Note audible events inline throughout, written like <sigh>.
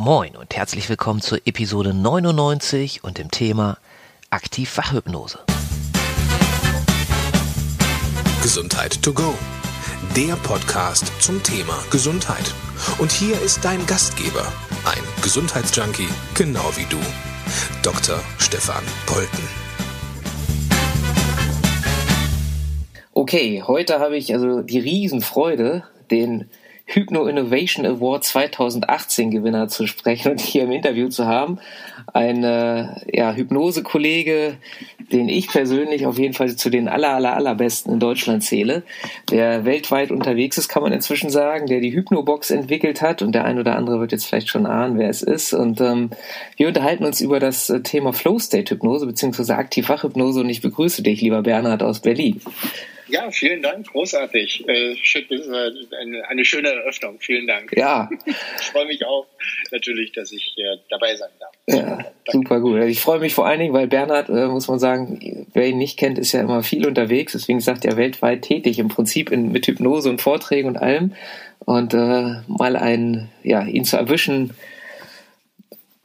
Moin und herzlich willkommen zur Episode 99 und dem Thema Aktiv-Fachhypnose. Gesundheit to go. Der Podcast zum Thema Gesundheit. Und hier ist dein Gastgeber, ein Gesundheitsjunkie, genau wie du, Dr. Stefan Polten. Okay, heute habe ich also die Riesenfreude, den Hypno Innovation Award 2018 Gewinner zu sprechen und hier im Interview zu haben. Ein äh, ja, Hypnose-Kollege, den ich persönlich auf jeden Fall zu den aller, aller, allerbesten in Deutschland zähle, der weltweit unterwegs ist, kann man inzwischen sagen, der die Hypnobox entwickelt hat und der ein oder andere wird jetzt vielleicht schon ahnen, wer es ist. Und ähm, wir unterhalten uns über das äh, Thema Flow State Hypnose bzw. Aktiv-Fachhypnose und ich begrüße dich, lieber Bernhard aus Berlin. Ja, vielen Dank, großartig. Äh, eine schöne Eröffnung. Vielen Dank. Ja. <laughs> Ich freue mich auch natürlich, dass ich dabei sein darf. Ja, super gut. Ich freue mich vor allen Dingen, weil Bernhard, äh, muss man sagen, wer ihn nicht kennt, ist ja immer viel unterwegs. Deswegen sagt er weltweit tätig, im Prinzip in, mit Hypnose und Vorträgen und allem. Und äh, mal ein, ja, ihn zu erwischen,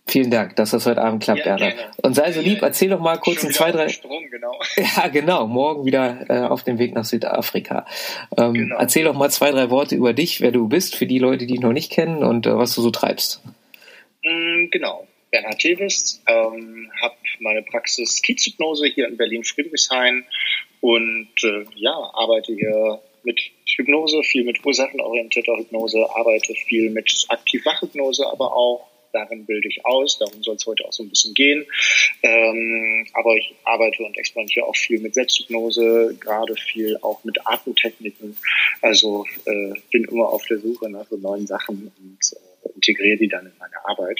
Vielen Dank, dass das heute Abend klappt, ja, Erna. Und sei so lieb, erzähl doch mal kurz in zwei, drei. Strom, genau. <laughs> Ja, genau. Morgen wieder äh, auf dem Weg nach Südafrika. Ähm, genau. Erzähl doch mal zwei, drei Worte über dich, wer du bist, für die Leute, die dich noch nicht kennen und äh, was du so treibst. Mm, genau. Bernhard Tevis, ähm, habe meine Praxis Kiezhypnose hier in Berlin-Friedrichshain und äh, ja, arbeite hier mit Hypnose, viel mit ursachenorientierter Hypnose, arbeite viel mit Aktiv-Wachhypnose, aber auch darin bilde ich aus, darum soll es heute auch so ein bisschen gehen. Ähm, aber ich arbeite und experimentiere auch viel mit Selbsthypnose, gerade viel auch mit Atemtechniken. Also äh, bin immer auf der Suche nach so neuen Sachen und äh, integriere die dann in meine Arbeit.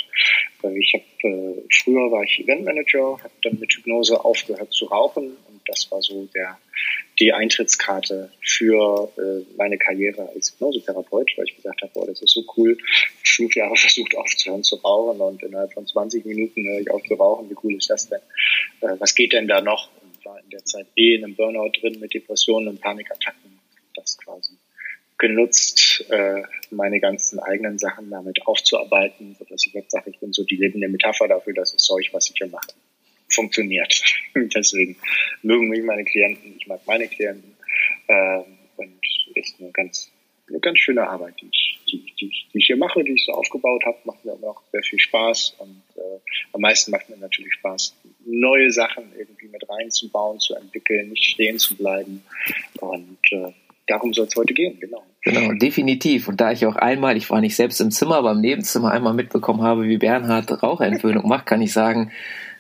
Äh, ich äh, früher war ich Eventmanager, habe dann mit Hypnose aufgehört zu rauchen und das war so der die Eintrittskarte für äh, meine Karriere als Hypnosetherapeut, weil ich gesagt habe, boah, das ist so cool. Fünf Jahre <laughs> versucht aufzuhören zu rauchen und innerhalb von 20 Minuten höre ich auf zu rauchen. Wie cool ist das denn? Äh, was geht denn da noch? Und war in der Zeit eh in einem Burnout drin mit Depressionen und Panikattacken. Das quasi genutzt, äh, meine ganzen eigenen Sachen damit aufzuarbeiten, sodass ich jetzt sage, ich bin so die lebende Metapher dafür, dass das Zeug, was ich hier mache, funktioniert. <laughs> Deswegen mögen mich meine Klienten, ich mag meine Klienten ähm, und ist eine ganz, eine ganz schöne Arbeit, die ich, die, die, die ich hier mache, die ich so aufgebaut habe, macht mir noch sehr viel Spaß und äh, am meisten macht mir natürlich Spaß, neue Sachen irgendwie mit reinzubauen, zu entwickeln, nicht stehen zu bleiben und äh, darum soll es heute gehen, genau. Genau, definitiv. Und da ich auch einmal, ich war nicht selbst im Zimmer, aber im Nebenzimmer einmal mitbekommen habe, wie Bernhard Raucherentwöhnung macht, kann ich sagen,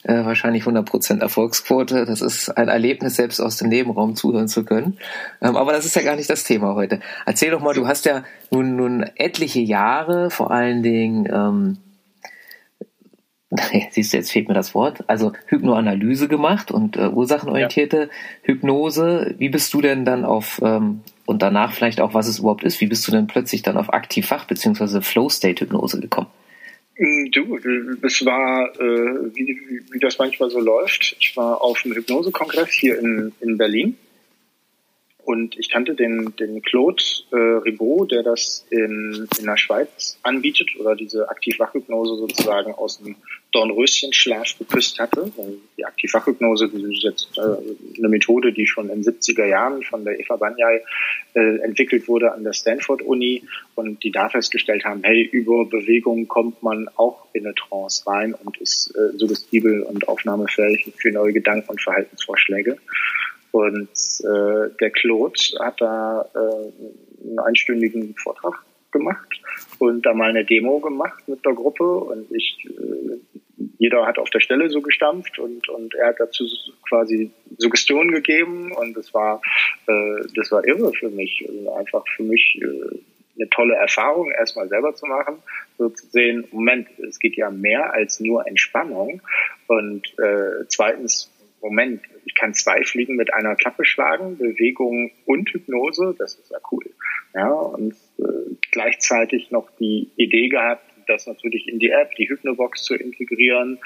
äh, wahrscheinlich 100% Erfolgsquote. Das ist ein Erlebnis, selbst aus dem Nebenraum zuhören zu können. Ähm, aber das ist ja gar nicht das Thema heute. Erzähl doch mal, du hast ja nun, nun etliche Jahre, vor allen Dingen, ähm, <laughs> siehst du, jetzt fehlt mir das Wort, also Hypnoanalyse gemacht und äh, ursachenorientierte ja. Hypnose. Wie bist du denn dann auf, ähm, und danach vielleicht auch, was es überhaupt ist, wie bist du denn plötzlich dann auf Aktivfach bzw. Flow-State-Hypnose gekommen? Mm, du, es war, äh, wie, wie, wie das manchmal so läuft. Ich war auf einem Hypnosekongress hier in, in Berlin und ich kannte den, den Claude äh, Ribot, der das in, in der Schweiz anbietet oder diese Aktiv-Wachhypnose sozusagen aus dem Dornröschenschlaf geküsst hatte. Die Aktiv-Wachhypnose ist jetzt äh, eine Methode, die schon in den 70er Jahren von der Eva Banyai äh, entwickelt wurde an der Stanford-Uni und die da festgestellt haben, hey, über Bewegung kommt man auch in eine Trance rein und ist äh, suggestibel und aufnahmefähig für neue Gedanken und Verhaltensvorschläge. Und äh, der Claude hat da äh, einen einstündigen Vortrag gemacht und da mal eine Demo gemacht mit der Gruppe und ich äh, jeder hat auf der Stelle so gestampft und und er hat dazu quasi Suggestionen gegeben und das war äh, das war irre für mich also einfach für mich äh, eine tolle Erfahrung erstmal selber zu machen so zu sehen Moment es geht ja mehr als nur Entspannung und äh, zweitens Moment, ich kann zwei Fliegen mit einer Klappe schlagen, Bewegung und Hypnose, das ist ja cool. Ja, und äh, gleichzeitig noch die Idee gehabt, das natürlich in die App, die Hypnobox zu integrieren,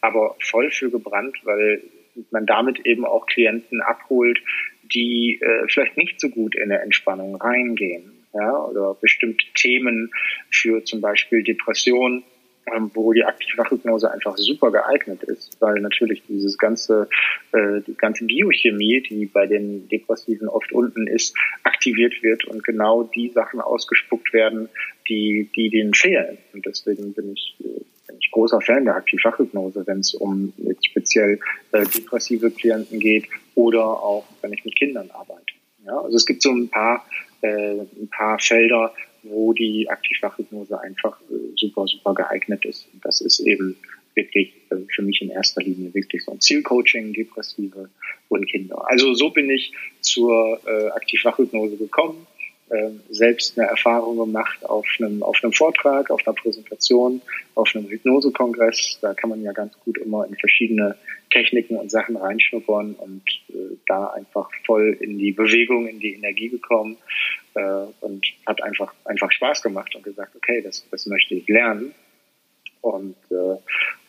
aber voll für gebrannt, weil man damit eben auch Klienten abholt, die äh, vielleicht nicht so gut in eine Entspannung reingehen, ja, oder bestimmte Themen für zum Beispiel Depression ähm, wo die Aktivwachhypnose einfach super geeignet ist, weil natürlich dieses ganze, äh, die ganze Biochemie, die bei den Depressiven oft unten ist, aktiviert wird und genau die Sachen ausgespuckt werden, die, die denen fehlen. Und deswegen bin ich, bin ich großer Fan der Aktivwachhypnose, wenn es um jetzt speziell äh, depressive Klienten geht oder auch wenn ich mit Kindern arbeite. Ja, also es gibt so ein paar, äh, ein paar Felder, wo die Aktivwachhypnose einfach äh, super, super geeignet ist. Und das ist eben wirklich äh, für mich in erster Linie wirklich so ein Zielcoaching, Depressive und Kinder. Also so bin ich zur äh, Aktivwachhypnose gekommen selbst eine Erfahrung gemacht auf einem, auf einem Vortrag, auf einer Präsentation, auf einem Hypnosekongress. Da kann man ja ganz gut immer in verschiedene Techniken und Sachen reinschnuppern und äh, da einfach voll in die Bewegung, in die Energie gekommen äh, und hat einfach, einfach Spaß gemacht und gesagt, okay, das, das möchte ich lernen. Und äh,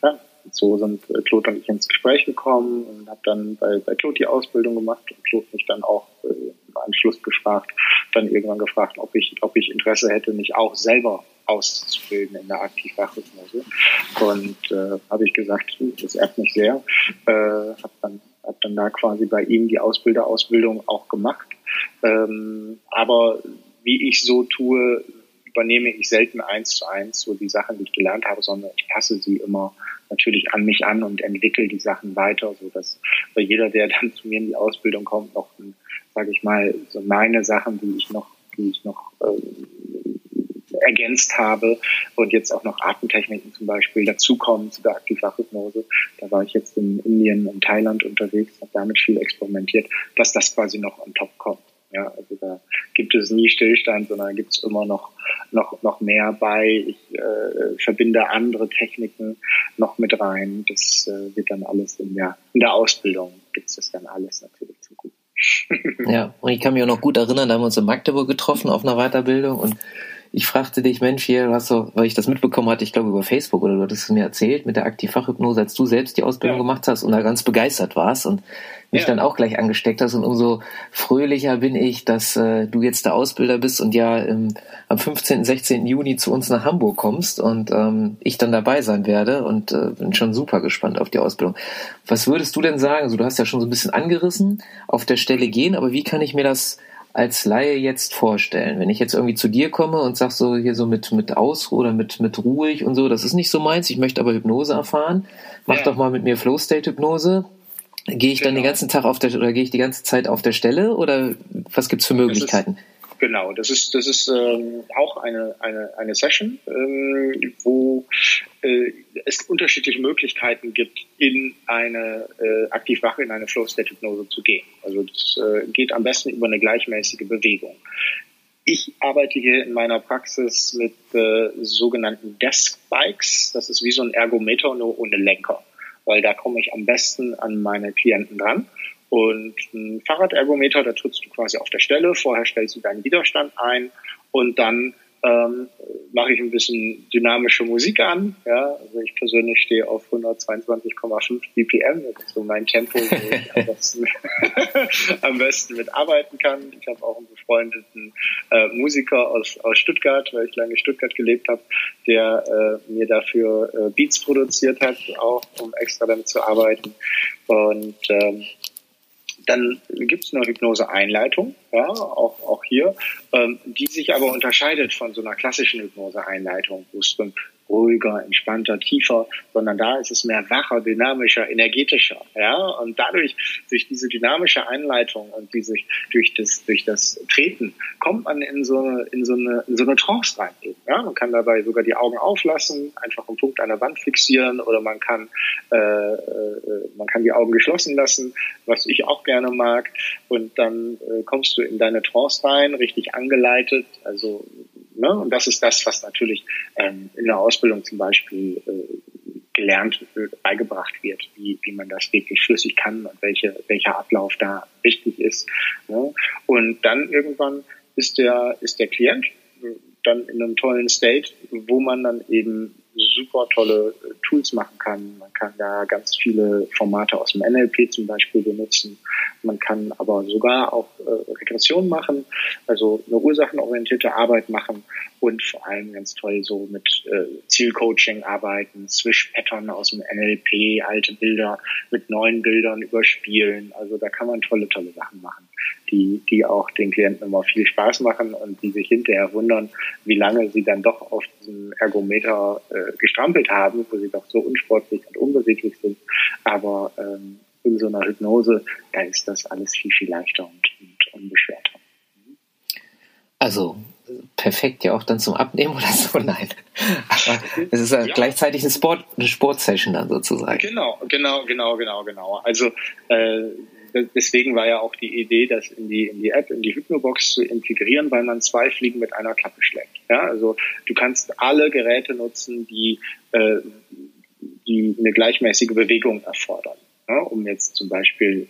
ja, so sind äh, Claude und ich ins Gespräch gekommen und habe dann bei, bei Claude die Ausbildung gemacht und Claude mich dann auch äh, im Anschluss gefragt, dann irgendwann gefragt, ob ich, ob ich Interesse hätte, mich auch selber auszubilden in der Aktivwachhypnose. Und äh, habe ich gesagt, das ehrt mich sehr. Äh, habe dann, hab dann da quasi bei ihm die Ausbilderausbildung auch gemacht. Ähm, aber wie ich so tue, übernehme ich selten eins zu eins so die Sachen, die ich gelernt habe, sondern ich passe sie immer natürlich an mich an und entwickle die Sachen weiter, so dass jeder, der dann zu mir in die Ausbildung kommt, noch, sage ich mal, so meine Sachen, die ich noch, die ich noch äh, ergänzt habe und jetzt auch noch Atemtechniken zum Beispiel dazukommen zu der Aktivwachhypnose. Da war ich jetzt in Indien und Thailand unterwegs, habe damit viel experimentiert, dass das quasi noch on top kommt. Ja, also da gibt es nie Stillstand, sondern gibt es immer noch, noch, noch mehr bei. Ich äh, verbinde andere Techniken noch mit rein. Das äh, wird dann alles in der, in der Ausbildung gibt es das dann alles natürlich zum Guten. ja, und ich kann mich auch noch gut erinnern, da haben wir uns in Magdeburg getroffen auf einer Weiterbildung und ich fragte dich, Mensch, hier, was so, weil ich das mitbekommen hatte, ich glaube über Facebook oder du hattest es mir erzählt mit der Aktivfachhypnose, als du selbst die Ausbildung ja. gemacht hast und da ganz begeistert warst und mich ja. dann auch gleich angesteckt hast und umso fröhlicher bin ich, dass äh, du jetzt der Ausbilder bist und ja im, am 15., 16. Juni zu uns nach Hamburg kommst und ähm, ich dann dabei sein werde und äh, bin schon super gespannt auf die Ausbildung. Was würdest du denn sagen? Also du hast ja schon so ein bisschen angerissen, auf der Stelle gehen, aber wie kann ich mir das als Laie jetzt vorstellen? Wenn ich jetzt irgendwie zu dir komme und sag so hier so mit, mit Ausruhe oder mit, mit ruhig und so, das ist nicht so meins, ich möchte aber Hypnose erfahren, mach ja. doch mal mit mir Flow State Hypnose. Gehe ich genau. dann den genau. ganzen Tag auf der oder gehe ich die ganze Zeit auf der Stelle oder was gibt's für Möglichkeiten? Genau, das ist, das ist ähm, auch eine, eine, eine Session, ähm, wo äh, es unterschiedliche Möglichkeiten gibt, in eine äh, Aktivwache, in eine Flow-State-Hypnose zu gehen. Also das äh, geht am besten über eine gleichmäßige Bewegung. Ich arbeite hier in meiner Praxis mit äh, sogenannten Desk Bikes. Das ist wie so ein Ergometer, nur ohne Lenker, weil da komme ich am besten an meine Klienten dran. Und ein Fahrradergometer, da trittst du quasi auf der Stelle, vorher stellst du deinen Widerstand ein und dann ähm, mache ich ein bisschen dynamische Musik an. Ja, also ich persönlich stehe auf 122,5 BPM. Das ist so mein Tempo, wo ich <laughs> am besten, <laughs> am besten mitarbeiten kann. Ich habe auch einen befreundeten äh, Musiker aus, aus Stuttgart, weil ich lange in Stuttgart gelebt habe, der äh, mir dafür äh, Beats produziert hat, auch um extra damit zu arbeiten. Und ähm, dann gibt es eine Hypnose-Einleitung, ja, auch, auch hier, ähm, die sich aber unterscheidet von so einer klassischen Hypnose-Einleitung, wo es ruhiger, entspannter, tiefer, sondern da ist es mehr wacher, dynamischer, energetischer. Ja? Und dadurch, durch diese dynamische Einleitung und die sich durch das, durch das Treten, kommt man in so eine, in so eine, in so eine Trance rein. Ja? Man kann dabei sogar die Augen auflassen, einfach einen Punkt an der Wand fixieren oder man kann, äh, äh, man kann die Augen geschlossen lassen, was ich auch gerne mag. Und dann äh, kommst du in deine Trance rein, richtig angeleitet, also Ne? Und das ist das, was natürlich ähm, in der Ausbildung zum Beispiel äh, gelernt, äh, beigebracht wird, wie, wie man das wirklich flüssig kann und welche, welcher Ablauf da wichtig ist. Ne? Und dann irgendwann ist der, ist der Klient dann in einem tollen State, wo man dann eben super tolle äh, Tools machen kann. Man kann da ganz viele Formate aus dem NLP zum Beispiel benutzen. Man kann aber sogar auch äh, Regression machen, also eine ursachenorientierte Arbeit machen und vor allem ganz toll so mit äh, Zielcoaching arbeiten, Swish-Pattern aus dem NLP, alte Bilder mit neuen Bildern überspielen. Also da kann man tolle, tolle Sachen machen, die, die auch den Klienten immer viel Spaß machen und die sich hinterher wundern, wie lange sie dann doch auf diesem Ergometer äh, gestrampelt haben, wo sie doch so unsportlich und unbeweglich sind. Aber ähm, in so einer Hypnose, da ist das alles viel, viel leichter und, und unbeschwerter. Also perfekt ja auch dann zum Abnehmen oder so, <laughs> nein. Aber es ist ja, gleichzeitig eine Sport, eine Sportsession dann sozusagen. Genau, genau, genau, genau, genau. Also äh, deswegen war ja auch die Idee, das in die, in die App, in die Hypnobox zu integrieren, weil man zwei Fliegen mit einer Klappe schlägt. Ja, also du kannst alle Geräte nutzen, die, äh, die eine gleichmäßige Bewegung erfordern. Ja, um jetzt zum Beispiel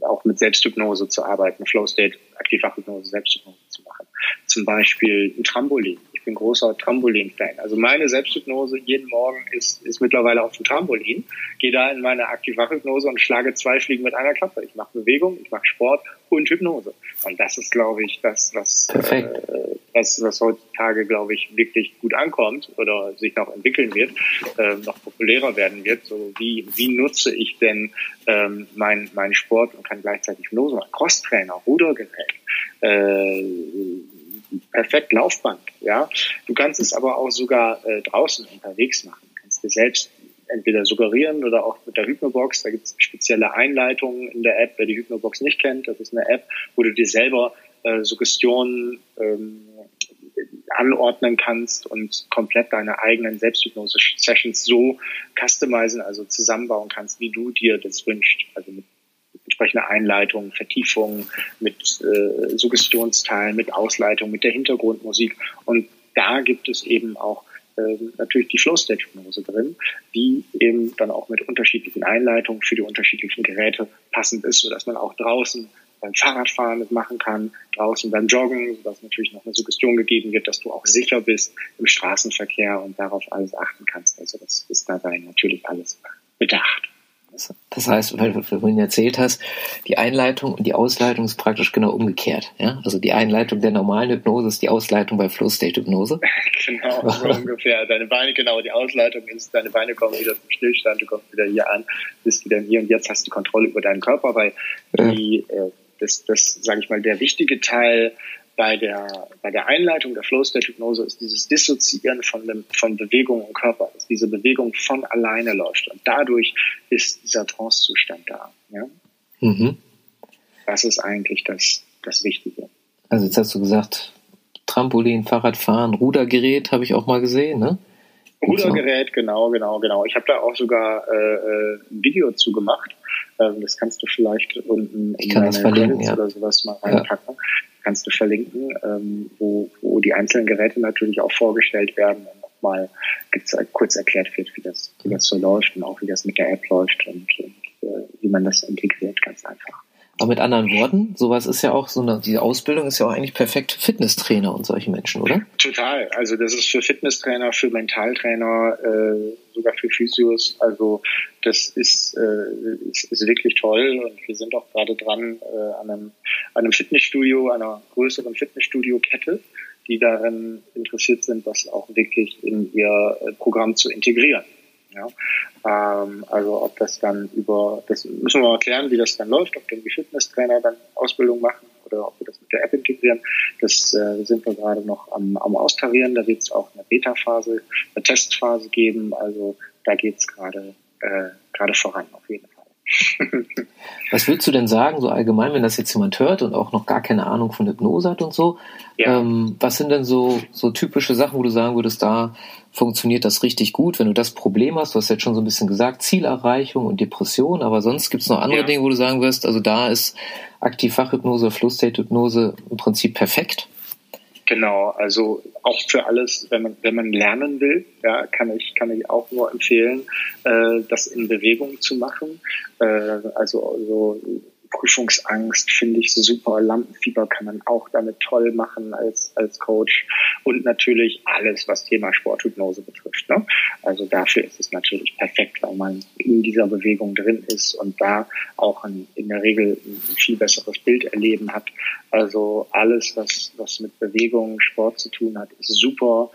auch mit Selbsthypnose zu arbeiten, Flow State, Aktivfachhypnose, Selbsthypnose zu machen. Zum Beispiel ein Trampolin ich bin großer Trampolin-Fan. Also meine Selbsthypnose jeden Morgen ist, ist mittlerweile auf dem Trampolin. Gehe da in meine Aktivwachhypnose und schlage zwei Fliegen mit einer Klappe. Ich mache Bewegung, ich mache Sport und Hypnose. Und das ist, glaube ich, das, was, äh, was, was heutzutage, glaube ich, wirklich gut ankommt oder sich noch entwickeln wird, äh, noch populärer werden wird. So wie, wie nutze ich denn ähm, meinen mein Sport und kann gleichzeitig Hypnose machen? Crosstrainer, Rudergerät, äh, perfekt Laufband. Ja, du kannst es aber auch sogar äh, draußen unterwegs machen. Du kannst dir selbst entweder suggerieren oder auch mit der Hypnobox. Da gibt es spezielle Einleitungen in der App. Wer die Hypnobox nicht kennt, das ist eine App, wo du dir selber äh, Suggestionen ähm, anordnen kannst und komplett deine eigenen Selbsthypnose-Sessions so customizen, also zusammenbauen kannst, wie du dir das wünschst. Also mit entsprechende Einleitungen, Vertiefungen, mit äh, Suggestionsteilen, mit Ausleitung, mit der Hintergrundmusik. Und da gibt es eben auch äh, natürlich die Flow-State-Hypnose drin, die eben dann auch mit unterschiedlichen Einleitungen für die unterschiedlichen Geräte passend ist, sodass man auch draußen beim Fahrradfahren mitmachen kann, draußen beim Joggen, sodass natürlich noch eine Suggestion gegeben wird, dass du auch sicher bist im Straßenverkehr und darauf alles achten kannst. Also das ist dabei natürlich alles bedacht. Das heißt, weil du vorhin erzählt hast, die Einleitung und die Ausleitung ist praktisch genau umgekehrt. Ja? Also die Einleitung der normalen Hypnose ist die Ausleitung bei Flow State Hypnose. <laughs> genau, so ungefähr. Deine Beine, genau, die Ausleitung ist, deine Beine kommen wieder zum Stillstand, du kommst wieder hier an, bist wieder hier und jetzt hast du Kontrolle über deinen Körper, weil die, äh, das, das sage ich mal, der wichtige Teil bei der, bei der Einleitung der Flow-State-Hypnose ist dieses Dissoziieren von, dem, von Bewegung im Körper, dass diese Bewegung von alleine läuft. Und dadurch ist dieser Trance-Zustand da. Ja? Mhm. Das ist eigentlich das, das Wichtige. Also jetzt hast du gesagt, Trampolin, Fahrradfahren, Rudergerät habe ich auch mal gesehen, ne? Rudergerät, genau, genau, genau. Ich habe da auch sogar äh, äh ein Video zu gemacht. Ähm, das kannst du vielleicht unten in deine verlinken, ja. oder sowas mal reinpacken. Ja kannst du verlinken, ähm, wo, wo die einzelnen Geräte natürlich auch vorgestellt werden und nochmal kurz erklärt wird, wie das, wie das so läuft und auch wie das mit der App läuft und, und äh, wie man das integriert, ganz einfach. Aber mit anderen Worten, sowas ist ja auch so eine, diese Ausbildung ist ja auch eigentlich perfekt für Fitnesstrainer und solche Menschen, oder? Total. Also das ist für Fitnesstrainer, für Mentaltrainer, äh, sogar für Physios. Also das ist, äh, ist, ist wirklich toll und wir sind auch gerade dran äh, an, einem, an einem Fitnessstudio, einer größeren Fitnessstudio-Kette, die darin interessiert sind, das auch wirklich in ihr äh, Programm zu integrieren. Ja? Ähm, also ob das dann über, das müssen wir mal klären, wie das dann läuft, ob dann die Fitnesstrainer dann Ausbildung machen oder ob wir das mit der App integrieren. Das äh, sind wir gerade noch am, am Austarieren. Da wird es auch eine Beta-Phase, eine Testphase geben. Also da geht es gerade äh, gerade voran auf jeden Fall. <laughs> Was würdest du denn sagen, so allgemein, wenn das jetzt jemand hört und auch noch gar keine Ahnung von Hypnose hat und so? Ja. Ähm, was sind denn so, so typische Sachen, wo du sagen würdest, da funktioniert das richtig gut, wenn du das Problem hast? Du hast jetzt schon so ein bisschen gesagt, Zielerreichung und Depression, aber sonst gibt es noch andere ja. Dinge, wo du sagen wirst, also da ist Aktivfachhypnose, Fluss-State-Hypnose im Prinzip perfekt? Genau, also auch für alles, wenn man, wenn man lernen will, ja, kann ich, kann ich auch nur empfehlen, äh, das in Bewegung zu machen. Äh, also, also Prüfungsangst finde ich super. Lampenfieber kann man auch damit toll machen als, als Coach. Und natürlich alles, was Thema Sporthypnose betrifft. Ne? Also dafür ist es natürlich perfekt, weil man in dieser Bewegung drin ist und da auch ein, in der Regel ein viel besseres Bild erleben hat. Also alles, was, was mit Bewegung, Sport zu tun hat, ist super.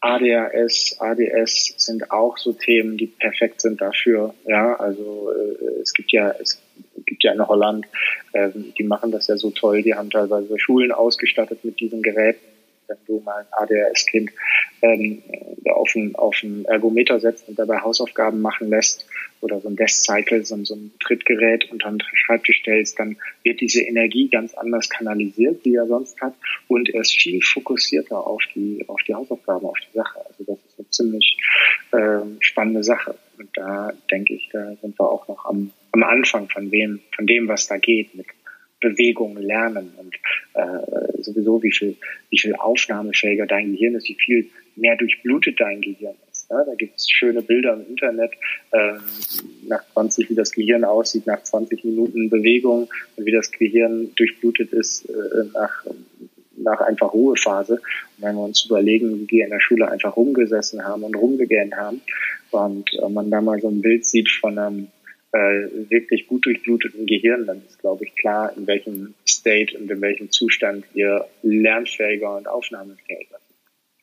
ADHS, ADS sind auch so Themen, die perfekt sind dafür. Ja, also äh, es gibt ja es gibt ja in Holland, äh, die machen das ja so toll. Die haben teilweise Schulen ausgestattet mit diesen Geräten wenn du mal ein ADHS-Kind ähm, auf, ein, auf ein Ergometer setzt und dabei Hausaufgaben machen lässt oder so ein Desk-Cycle, so, so ein Trittgerät unter den Schreibtisch stellst, dann wird diese Energie ganz anders kanalisiert, die er sonst hat und er ist viel fokussierter auf die, auf die Hausaufgaben, auf die Sache. Also das ist eine ziemlich ähm, spannende Sache. Und da denke ich, da sind wir auch noch am, am Anfang von dem, von dem, was da geht mit Bewegung lernen und äh, sowieso wie viel, wie viel aufnahmefähiger dein Gehirn ist, wie viel mehr durchblutet dein Gehirn ist. Ne? Da gibt es schöne Bilder im Internet, äh, nach 20, wie das Gehirn aussieht, nach 20 Minuten Bewegung und wie das Gehirn durchblutet ist äh, nach, nach einfach Ruhephase. Und wenn wir uns überlegen, wie wir in der Schule einfach rumgesessen haben und rumgegähnt haben und äh, man da mal so ein Bild sieht von einem äh, wirklich gut durchbluteten Gehirn, dann ist, glaube ich, klar, in welchem State und in welchem Zustand wir lernfähiger und aufnahmefähiger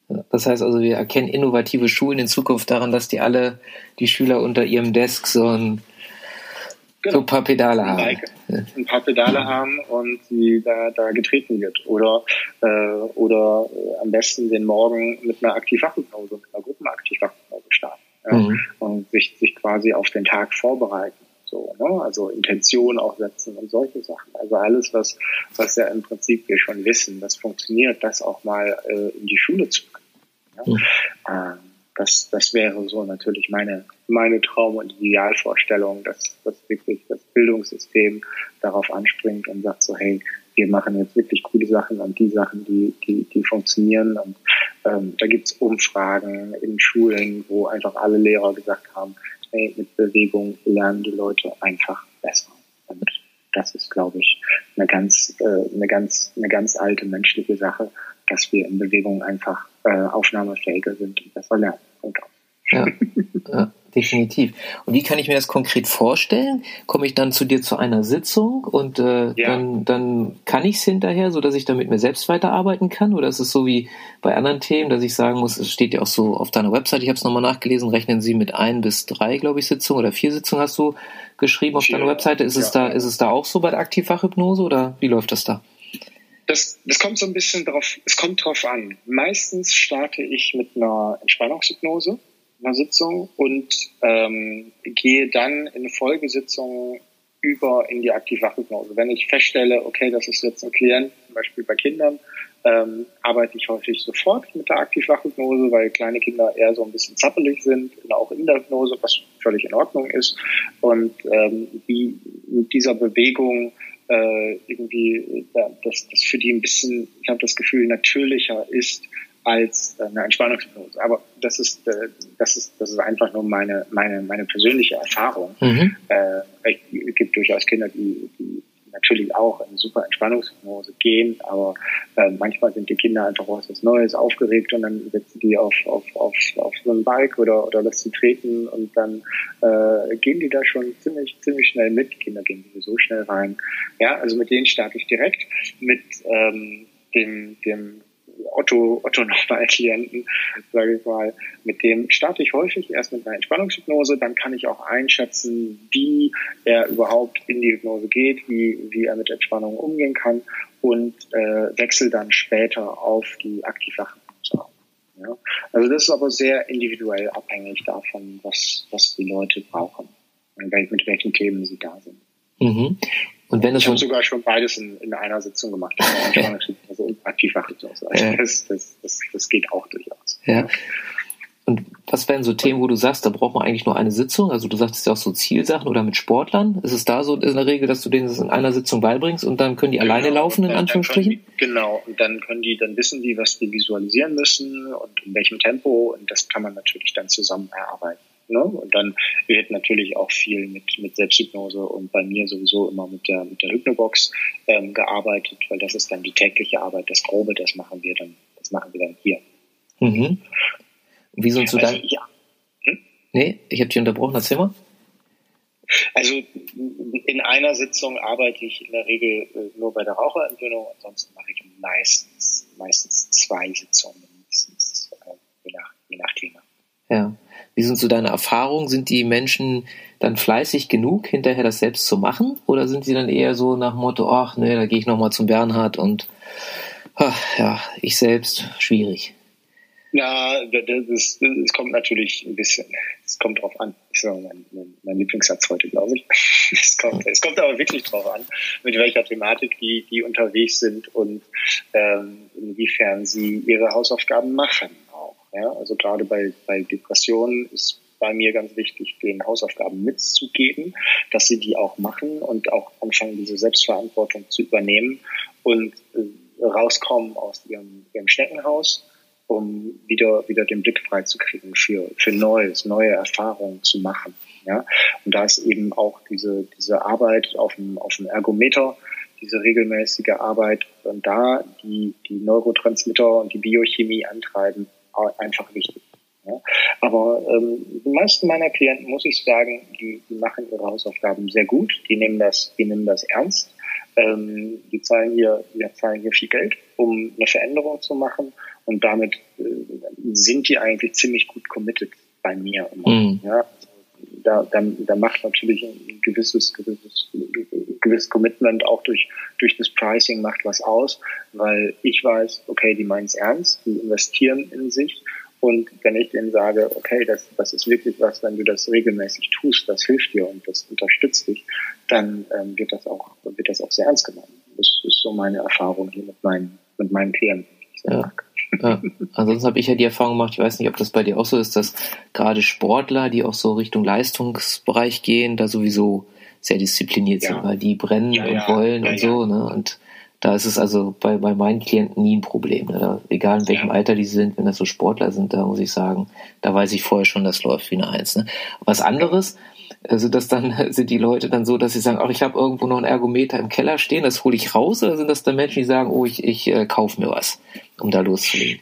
sind. Das heißt also, wir erkennen innovative Schulen in Zukunft daran, dass die alle, die Schüler unter ihrem Desk so ein, genau. so ein paar Pedale haben. Like, ein paar Pedale haben und sie da, da getreten wird. Oder, äh, oder äh, am besten den Morgen mit einer Aktivwachhypnose, mit einer Gruppenaktivwachhypnose starten mhm. und sich, sich quasi auf den Tag vorbereiten. So, ne? Also Intention auch setzen und solche Sachen. Also alles, was, was ja im Prinzip wir schon wissen, das funktioniert, das auch mal äh, in die Schule zu bringen. Ja? Mhm. Ähm, das, das wäre so natürlich meine, meine Traum- und Idealvorstellung, dass, dass wirklich das Bildungssystem darauf anspringt und sagt so, hey, wir machen jetzt wirklich coole Sachen und die Sachen, die, die, die funktionieren. Und ähm, da gibt's Umfragen in Schulen, wo einfach alle Lehrer gesagt haben, hey, mit Bewegung lernen die Leute einfach besser. Und das ist, glaube ich, eine ganz, äh, eine ganz, eine ganz alte menschliche Sache, dass wir in Bewegung einfach äh, aufnahmefähiger sind und besser lernen. Punkt ja, <laughs> ja, definitiv. Und wie kann ich mir das konkret vorstellen? Komme ich dann zu dir zu einer Sitzung und äh, ja. dann, dann kann ich es hinterher, so dass ich dann mit mir selbst weiterarbeiten kann? Oder ist es so wie bei anderen Themen, dass ich sagen muss, es steht ja auch so auf deiner Website, ich habe es nochmal nachgelesen, rechnen Sie mit ein bis drei, glaube ich, Sitzungen oder vier Sitzungen hast du geschrieben auf Vier. deiner Webseite. Ist ja. es da, ist es da auch so bei der Aktivfachhypnose oder wie läuft das da? Das, das kommt so ein bisschen drauf, es kommt drauf an. Meistens starte ich mit einer Entspannungshypnose einer Sitzung und ähm, gehe dann in Folgesitzungen über in die Aktivwachhypnose. Wenn ich feststelle, okay, das ist jetzt ein Klient, zum Beispiel bei Kindern, ähm, arbeite ich häufig sofort mit der Aktivwachhypnose, weil kleine Kinder eher so ein bisschen zappelig sind, auch in der Hypnose, was völlig in Ordnung ist. Und ähm, wie mit dieser Bewegung äh, irgendwie, ja, dass das für die ein bisschen, ich habe das Gefühl, natürlicher ist, als äh, eine Entspannungshypnose. Aber das ist, äh, das ist, das ist einfach nur meine, meine, meine persönliche Erfahrung. Mhm. Äh, es gibt durchaus Kinder, die, die natürlich auch in super Entspannungshypnose gehen, aber äh, manchmal sind die Kinder einfach was Neues, aufgeregt und dann setzen die auf, auf, auf, auf so ein Bike oder, oder lässt sie treten und dann äh, gehen die da schon ziemlich, ziemlich schnell mit. Kinder gehen sowieso schnell rein. Ja, also mit denen starte ich direkt mit ähm, dem, dem Otto, Otto Normal-Klienten, sage ich mal, mit dem starte ich häufig erst mit einer Entspannungshypnose, dann kann ich auch einschätzen, wie er überhaupt in die Hypnose geht, wie, wie er mit Entspannung umgehen kann und äh, wechsle dann später auf die Aktivwachhypnose. Ja? Also das ist aber sehr individuell abhängig davon, was, was die Leute brauchen und mit welchen Themen sie da sind. Mhm. Und wenn es ich habe sogar schon beides in, in einer Sitzung gemacht. also aktiv Also das, das, das, das geht auch durchaus. Ja. Und was wären so Themen, wo du sagst, da braucht man eigentlich nur eine Sitzung? Also du sagtest ja auch so Zielsachen oder mit Sportlern. Ist es da so in der Regel, dass du denen das in einer Sitzung beibringst und dann können die genau. alleine laufen, in Anführungsstrichen? Die, genau, und dann können die, dann wissen die, was die visualisieren müssen und in welchem Tempo und das kann man natürlich dann zusammen erarbeiten. Ne? Und dann wird natürlich auch viel mit, mit Selbsthypnose und bei mir sowieso immer mit der, mit der Hypnobox ähm, gearbeitet, weil das ist dann die tägliche Arbeit, das Grobe, das machen wir dann, das machen wir dann hier. Mhm. Wie sind so also, Ja. Hm? Nee, ich habe dich unterbrochen, erzähl mal. Also in einer Sitzung arbeite ich in der Regel äh, nur bei der Raucherentwöhnung, ansonsten mache ich meistens, meistens zwei Sitzungen, mindestens, äh, je, nach, je nach Thema. Ja. Wie sind so deine Erfahrungen? Sind die Menschen dann fleißig genug, hinterher das selbst zu machen? Oder sind sie dann eher so nach Motto, ach nee, da gehe ich nochmal zum Bernhard und ach, ja, ich selbst, schwierig. Ja, das, das, kommt natürlich ein bisschen, es kommt drauf an. Das ist mein, mein, mein Lieblingssatz heute, glaube ich. <laughs> Es kommt, es kommt aber wirklich drauf an, mit welcher Thematik die, die unterwegs sind und ähm, inwiefern sie ihre Hausaufgaben machen. Ja? Also gerade bei, bei Depressionen ist bei mir ganz wichtig, den Hausaufgaben mitzugeben, dass sie die auch machen und auch anfangen, diese Selbstverantwortung zu übernehmen und äh, rauskommen aus ihrem, ihrem Schneckenhaus um wieder, wieder den Blick freizukriegen für, für Neues, neue Erfahrungen zu machen. Ja? Und da ist eben auch diese, diese Arbeit auf dem, auf dem Ergometer, diese regelmäßige Arbeit und da die, die Neurotransmitter und die Biochemie antreiben, einfach wichtig. Ja? Aber ähm, die meisten meiner Klienten, muss ich sagen, die, die machen ihre Hausaufgaben sehr gut, die nehmen das, die nehmen das ernst. Ähm, die zahlen hier, die zahlen hier viel Geld, um eine Veränderung zu machen und damit äh, sind die eigentlich ziemlich gut committed bei mir immer. Mhm. Ja, da, da, da macht natürlich ein gewisses, gewisses, gewisses Commitment auch durch, durch das Pricing macht was aus, weil ich weiß, okay, die meinen es ernst, die investieren in sich und wenn ich denen sage, okay, das, das ist wirklich was, wenn du das regelmäßig tust, das hilft dir und das unterstützt dich, dann ähm, wird das auch wird das auch sehr ernst genommen. Das ist so meine Erfahrung hier mit meinen mit meinen Klienten. Ja. Ja. Ansonsten habe ich ja die Erfahrung gemacht, ich weiß nicht, ob das bei dir auch so ist, dass gerade Sportler, die auch so Richtung Leistungsbereich gehen, da sowieso sehr diszipliniert ja. sind, weil die brennen ja, und wollen und so. Ne? Und da ist es also bei, bei meinen Klienten nie ein Problem. Ne? egal in welchem Alter die sind, wenn das so Sportler sind, da muss ich sagen, da weiß ich vorher schon, das läuft wie eine Eins. Ne? Was anderes, also das dann <laughs> sind die Leute dann so, dass sie sagen, ach, ich habe irgendwo noch ein Ergometer im Keller stehen, das hole ich raus, oder sind das dann Menschen, die sagen, oh, ich, ich äh, kaufe mir was, um da loszulegen?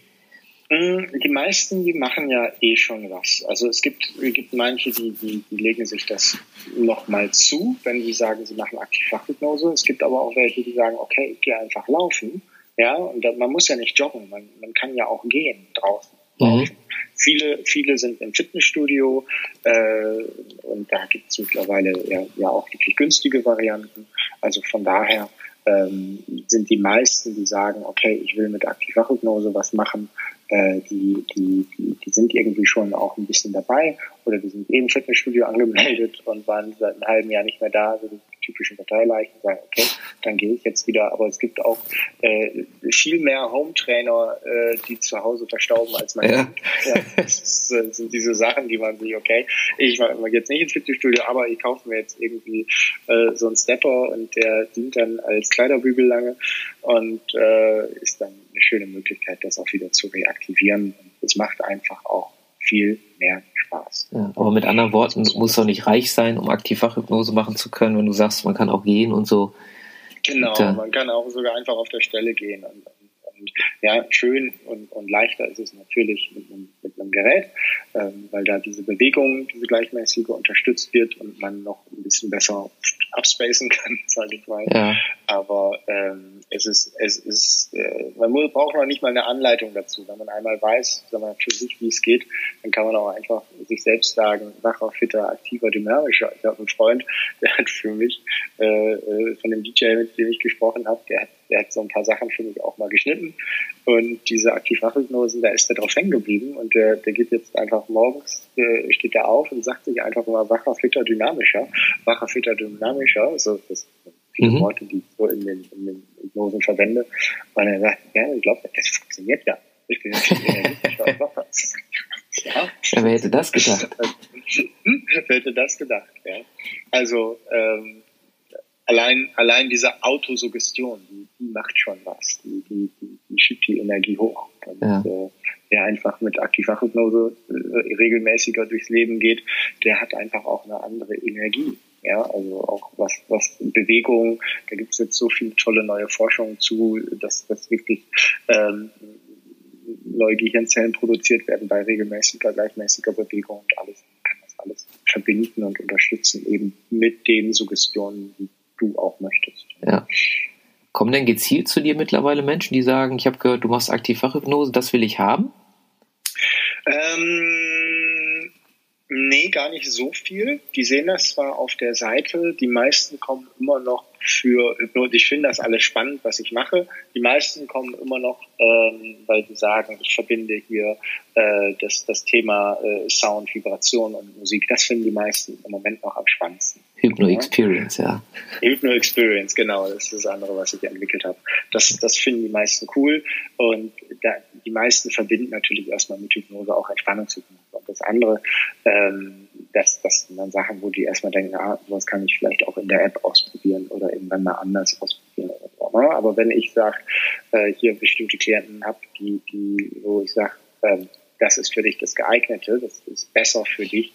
Mm, die meisten, die machen ja eh schon was. Also es gibt, gibt manche, die, die, die legen sich das nochmal zu, wenn sie sagen, sie machen aktiv Fachhypnose. Es gibt aber auch welche, die sagen, okay, ich gehe einfach laufen. Ja, und man muss ja nicht joggen, man, man kann ja auch gehen draußen. Mhm. Viele, viele sind im Fitnessstudio äh, und da gibt es mittlerweile ja, ja auch wirklich günstige Varianten. Also von daher ähm, sind die meisten, die sagen, okay, ich will mit Aktivwachhypnose was machen, äh, die, die, die, sind irgendwie schon auch ein bisschen dabei oder die sind eben Fitnessstudio angemeldet und waren seit einem halben Jahr nicht mehr da, also typischen Parteileichen sagen, okay, dann gehe ich jetzt wieder. Aber es gibt auch äh, viel mehr Home-Trainer, äh, die zu Hause verstauben als mein ja. ja das, ist, das äh, sind diese Sachen, die man sich, okay, ich mache jetzt nicht ins Fitnessstudio, aber ich kaufe mir jetzt irgendwie äh, so einen Stepper und der dient dann als Kleiderbügel lange und äh, ist dann eine schöne Möglichkeit, das auch wieder zu reaktivieren. Und es macht einfach auch viel mehr Spaß. Ja, aber mit anderen Worten, muss doch nicht reich sein, um aktiv Fachhypnose machen zu können, wenn du sagst, man kann auch gehen und so. Genau, und, äh, man kann auch sogar einfach auf der Stelle gehen. Und, und ja, schön und, und leichter ist es natürlich mit einem, mit einem Gerät, ähm, weil da diese Bewegung, diese gleichmäßige unterstützt wird und man noch ein bisschen besser abspacen kann, <laughs> sage ich mal. Ja. Aber ähm, es ist, es ist, äh, man braucht noch nicht mal eine Anleitung dazu. Wenn man einmal weiß, wenn man für sich, wie es geht, dann kann man auch einfach sich selbst sagen, wacher, fitter, aktiver, dynamischer. Ich habe einen Freund, <laughs> der hat für mich äh, äh von dem DJ, mit dem ich gesprochen habe, der hat der hat so ein paar Sachen für mich auch mal geschnitten. Und diese Aktivwachhypnosen, da ist er drauf hängen geblieben. Und der, der geht jetzt einfach morgens, äh, steht er auf und sagt sich einfach mal wacher, fitter, dynamischer. Wacher, fitter, dynamischer. Also das sind viele mhm. Worte, die so in den, in den Hypnosen verwende. Und er sagt, ja, ich glaube, das funktioniert ja. Ich bin ja. <laughs> ja, wer hätte das gedacht? <laughs> wer hätte das gedacht, ja. Also, ähm, allein, allein diese Autosuggestion, die, die macht schon was. Die, die, die, die schiebt die Energie hoch. Und, ja. äh, wer einfach mit Aktivfachhypnose äh, regelmäßiger durchs Leben geht, der hat einfach auch eine andere Energie. Ja, also auch was, was Bewegung, da gibt es jetzt so viele tolle neue Forschungen zu, dass das wirklich ähm, neue Gehirnzellen produziert werden bei regelmäßiger, gleichmäßiger Bewegung und alles kann das alles verbinden und unterstützen, eben mit den Suggestionen, die du auch möchtest. Ja. Kommen denn gezielt zu dir mittlerweile Menschen, die sagen, ich habe gehört, du machst Aktivfachhypnose, das will ich haben? Ähm, nee, gar nicht so viel. Die sehen das zwar auf der Seite, die meisten kommen immer noch für Hypnose. Ich finde das alles spannend, was ich mache. Die meisten kommen immer noch, ähm, weil sie sagen, ich verbinde hier äh, das, das Thema äh, Sound, Vibration und Musik. Das finden die meisten im Moment noch am spannendsten. Hypno Experience, ja. Hypno Experience, genau. Das ist das andere, was ich entwickelt habe. Das, das finden die meisten cool. Und da, die meisten verbinden natürlich erstmal mit Hypnose auch Entspannungshypnose. Das andere, ähm, das, das sind dann Sachen, wo die erstmal denken, ah, sowas kann ich vielleicht auch in der App ausprobieren oder irgendwann mal anders ausprobieren. Oder so, ne? Aber wenn ich sage, äh, hier bestimmte Klienten habe, die, die, wo ich sage, ähm, das ist für dich das geeignete, das ist besser für dich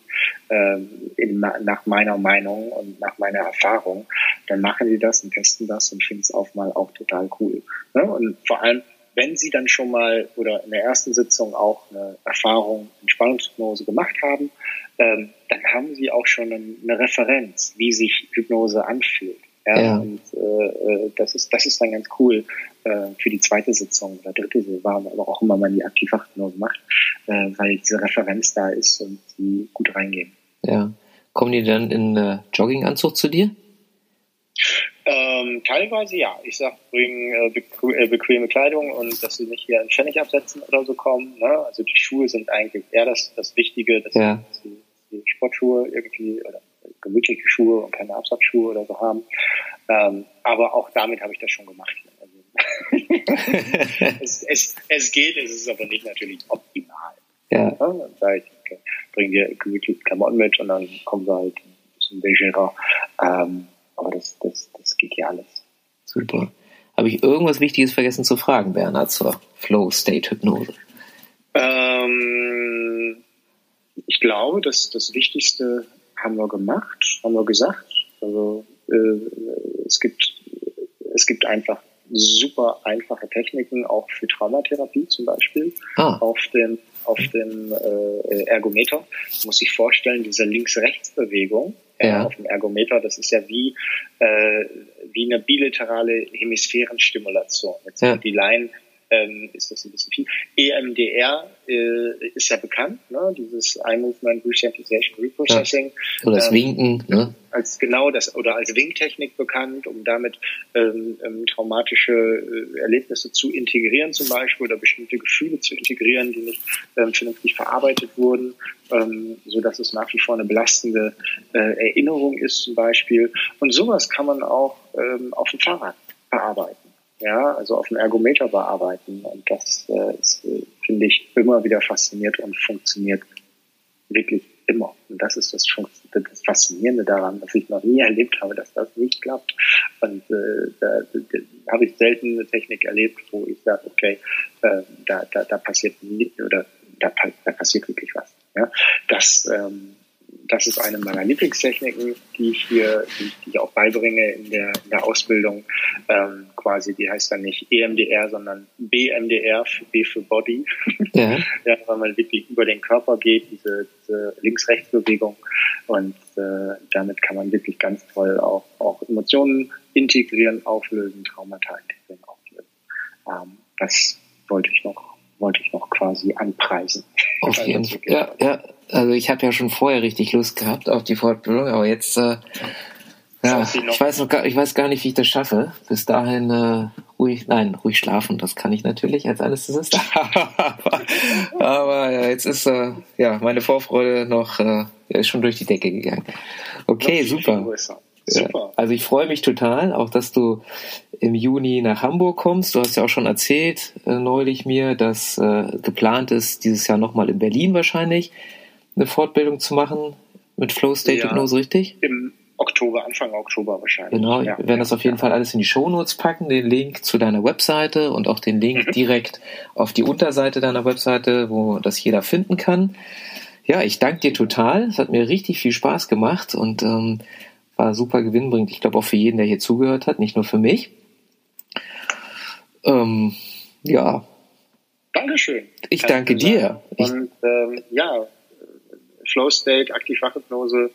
ähm, in, nach meiner Meinung und nach meiner Erfahrung, dann machen die das und testen das und finden es auch mal auch total cool. Ne? Und vor allem, wenn sie dann schon mal oder in der ersten Sitzung auch eine Erfahrung in Spannungshypnose gemacht haben, ähm, dann haben sie auch schon eine Referenz, wie sich Hypnose anfühlt. Ja, ja. Und äh, äh, das ist das ist dann ganz cool äh, für die zweite Sitzung oder dritte Sitzung, aber auch immer man die Aktivhypnose macht, äh, weil diese Referenz da ist und die gut reingehen. Ja. Kommen die dann in äh, Jogginganzug zu dir? Ähm, teilweise ja. Ich sag, bring äh, bequ äh, bequeme Kleidung und dass sie nicht hier einen Pfennig absetzen oder so kommen. Ne? Also die Schuhe sind eigentlich eher das, das Wichtige, dass ja. die, die Sportschuhe irgendwie oder gemütliche Schuhe und keine Absatzschuhe oder so haben. Ähm, aber auch damit habe ich das schon gemacht. Also, <laughs> es, es, es geht, es ist aber nicht natürlich optimal. Ja. Dann sage ich, okay, bring dir gemütliche Klamotten mit und dann kommen wir halt ein bisschen legerer. Ähm, aber das, das, das geht ja alles. Super. Habe ich irgendwas Wichtiges vergessen zu fragen, Bernhard, zur Flow State Hypnose? Ähm, ich glaube, dass das Wichtigste haben wir gemacht, haben wir gesagt. Also äh, es gibt es gibt einfach super einfache Techniken auch für Traumatherapie zum Beispiel ah. auf dem auf dem äh, Ergometer. Man muss sich vorstellen, diese Links-Rechts-Bewegung ja. auf dem Ergometer, das ist ja wie äh, wie eine bilaterale Hemisphärenstimulation. Jetzt Ja. die Line ähm, ist das ein bisschen viel. EMDR äh, ist ja bekannt, ne? dieses Eye Movement Resensitization Reprocessing. Oder das Ähm, Winken, ne? Als genau das oder als Winktechnik bekannt, um damit ähm, ähm, traumatische äh, Erlebnisse zu integrieren zum Beispiel oder bestimmte Gefühle zu integrieren, die nicht ähm, vernünftig verarbeitet wurden, ähm, so dass es nach wie vor eine belastende äh, Erinnerung ist zum Beispiel. Und sowas kann man auch ähm, auf dem Fahrrad bearbeiten. Ja, also auf dem Ergometer bearbeiten. Und das äh, ist, äh, finde ich, immer wieder fasziniert und funktioniert wirklich immer. Und das ist das, das Faszinierende daran, dass ich noch nie erlebt habe, dass das nicht klappt. Und äh, da, da, da habe ich selten eine Technik erlebt, wo ich sage, okay, äh, da, da, da passiert nie, oder da, da passiert wirklich was. Ja, das, ähm, das ist eine meiner Lieblingstechniken, die ich hier, die, ich- die ich auch beibringe in der, in der Ausbildung. Ähm, quasi, die heißt dann nicht EMDR, sondern BMDR, für B für Body. <laughs> Ja. ja, weil man wirklich über den Körper geht, diese, diese Links-Rechts-Bewegung. Und äh, damit kann man wirklich ganz toll auch, auch Emotionen integrieren, auflösen, Traumata integrieren, auflösen. Ähm, das wollte ich noch, wollte ich noch quasi anpreisen. Auf jeden Fall. Ja, ja. Also ich habe ja schon vorher richtig Lust gehabt auf die Fortbildung, aber jetzt, äh, ja, ich weiß noch gar, ich weiß gar nicht, wie ich das schaffe. Bis dahin äh, ruhig, nein, ruhig schlafen, das kann ich natürlich als Anästhesist. <laughs> aber aber ja, jetzt ist äh, ja meine Vorfreude noch äh, ist schon durch die Decke gegangen. Okay, super. Super. Also ich freue mich total, auch dass du im Juni nach Hamburg kommst. Du hast ja auch schon erzählt äh, neulich mir, dass äh, geplant ist, dieses Jahr nochmal in Berlin wahrscheinlich eine Fortbildung zu machen mit Flow State Ja. Hypnose, richtig? Im Oktober, Anfang Oktober wahrscheinlich. Genau, ja. wir werden das auf jeden Fall alles in die Shownotes packen, den Link zu deiner Webseite und auch den Link mhm. direkt auf die Unterseite deiner Webseite, wo das jeder finden kann. Ja, ich danke dir total. Es hat mir richtig viel Spaß gemacht und ähm, war super gewinnbringend. Ich glaube auch für jeden, der hier zugehört hat, nicht nur für mich. Ähm, ja. Dankeschön. Ich danke dir. Und ähm, ja, Flow State, Aktivwachhypnose,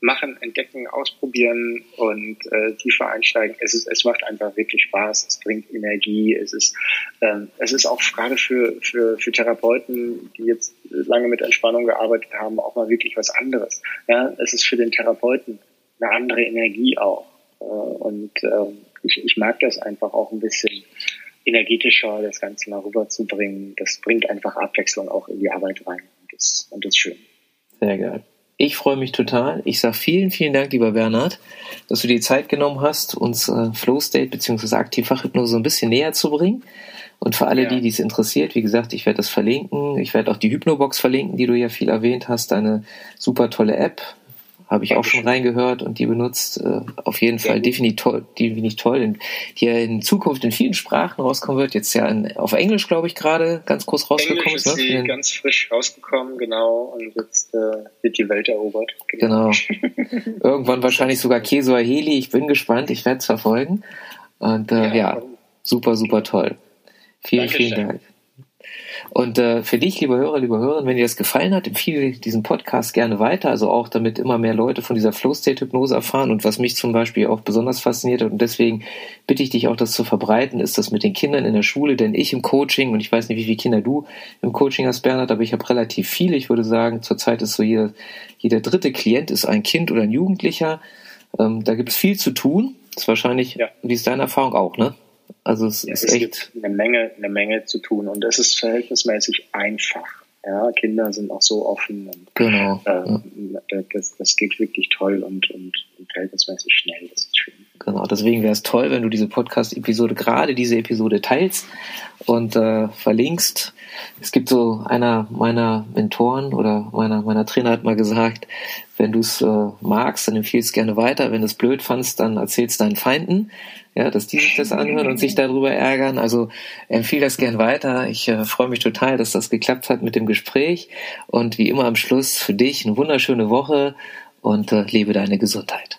machen, entdecken, ausprobieren und äh, tiefer einsteigen. Es, ist, es macht einfach wirklich Spaß, es bringt Energie, es ist, ähm, es ist auch gerade für, für, für Therapeuten, die jetzt lange mit Entspannung gearbeitet haben, auch mal wirklich was anderes. Ja, es ist für den Therapeuten eine andere Energie auch. Äh, und ähm, ich, ich mag das einfach auch ein bisschen energetischer, das Ganze mal rüberzubringen. Das bringt einfach Abwechslung auch in die Arbeit rein. Und das, und ist schön. Sehr geil. Ich freue mich total. Ich sage vielen, vielen Dank, lieber Bernhard, dass du dir Zeit genommen hast, uns äh, Flow State bzw. Aktivfachhypnose so ein bisschen näher zu bringen. Und für alle, ja. die dies interessiert, wie gesagt, ich werde das verlinken. Ich werde auch die Hypnobox verlinken, die du ja viel erwähnt hast. Eine super tolle App, habe ich auch schon reingehört und die benutzt. Äh, auf jeden Fall definitiv toll, definitiv toll, die ja in Zukunft in vielen Sprachen rauskommen wird. Jetzt ja in, auf Englisch, glaube ich, gerade ganz groß rausgekommen Englisch ist. Ne? Sie ganz frisch rausgekommen, genau, und jetzt äh, wird die Welt erobert. Genau. genau. <laughs> Irgendwann wahrscheinlich sogar Keso Heli. Ich bin gespannt, ich werde es verfolgen. Und äh, ja, ja super, super toll. Vielen, Dankeschön. vielen Dank. Und äh, für dich, liebe Hörer, liebe Hörerinnen, wenn dir das gefallen hat, empfehle diesen Podcast gerne weiter, also auch damit immer mehr Leute von dieser Flow-State-Hypnose erfahren. Und was mich zum Beispiel auch besonders fasziniert hat, und deswegen bitte ich dich auch, das zu verbreiten, ist das mit den Kindern in der Schule, denn ich im Coaching, und ich weiß nicht, wie viele Kinder du im Coaching hast, Bernhard, aber ich habe relativ viele. Ich würde sagen, zurzeit ist so jeder, jeder dritte Klient ist ein Kind oder ein Jugendlicher. Ähm, da gibt es viel zu tun. Das ist wahrscheinlich, ja. wie ist deine Erfahrung auch, ne? Also es ja, ist es echt gibt eine Menge, eine Menge zu tun und es ist verhältnismäßig einfach. Ja, Kinder sind auch so offen und genau, ähm, ja. das, das geht wirklich toll und, und, und verhältnismäßig schnell. Das. Genau, deswegen wäre es toll, wenn du diese Podcast-Episode, gerade diese Episode teilst und äh, verlinkst. Es gibt so einer meiner Mentoren oder meiner, meiner Trainer hat mal gesagt, wenn du es äh, magst, dann empfiehlst gerne weiter. Wenn du es blöd fandst, dann erzählst deinen Feinden ja, dass die sich das anhören und sich darüber ärgern. Also empfehle das gern weiter. Ich äh, freue mich total, dass das geklappt hat mit dem Gespräch. Und wie immer am Schluss für dich eine wunderschöne Woche und äh, lebe deine Gesundheit.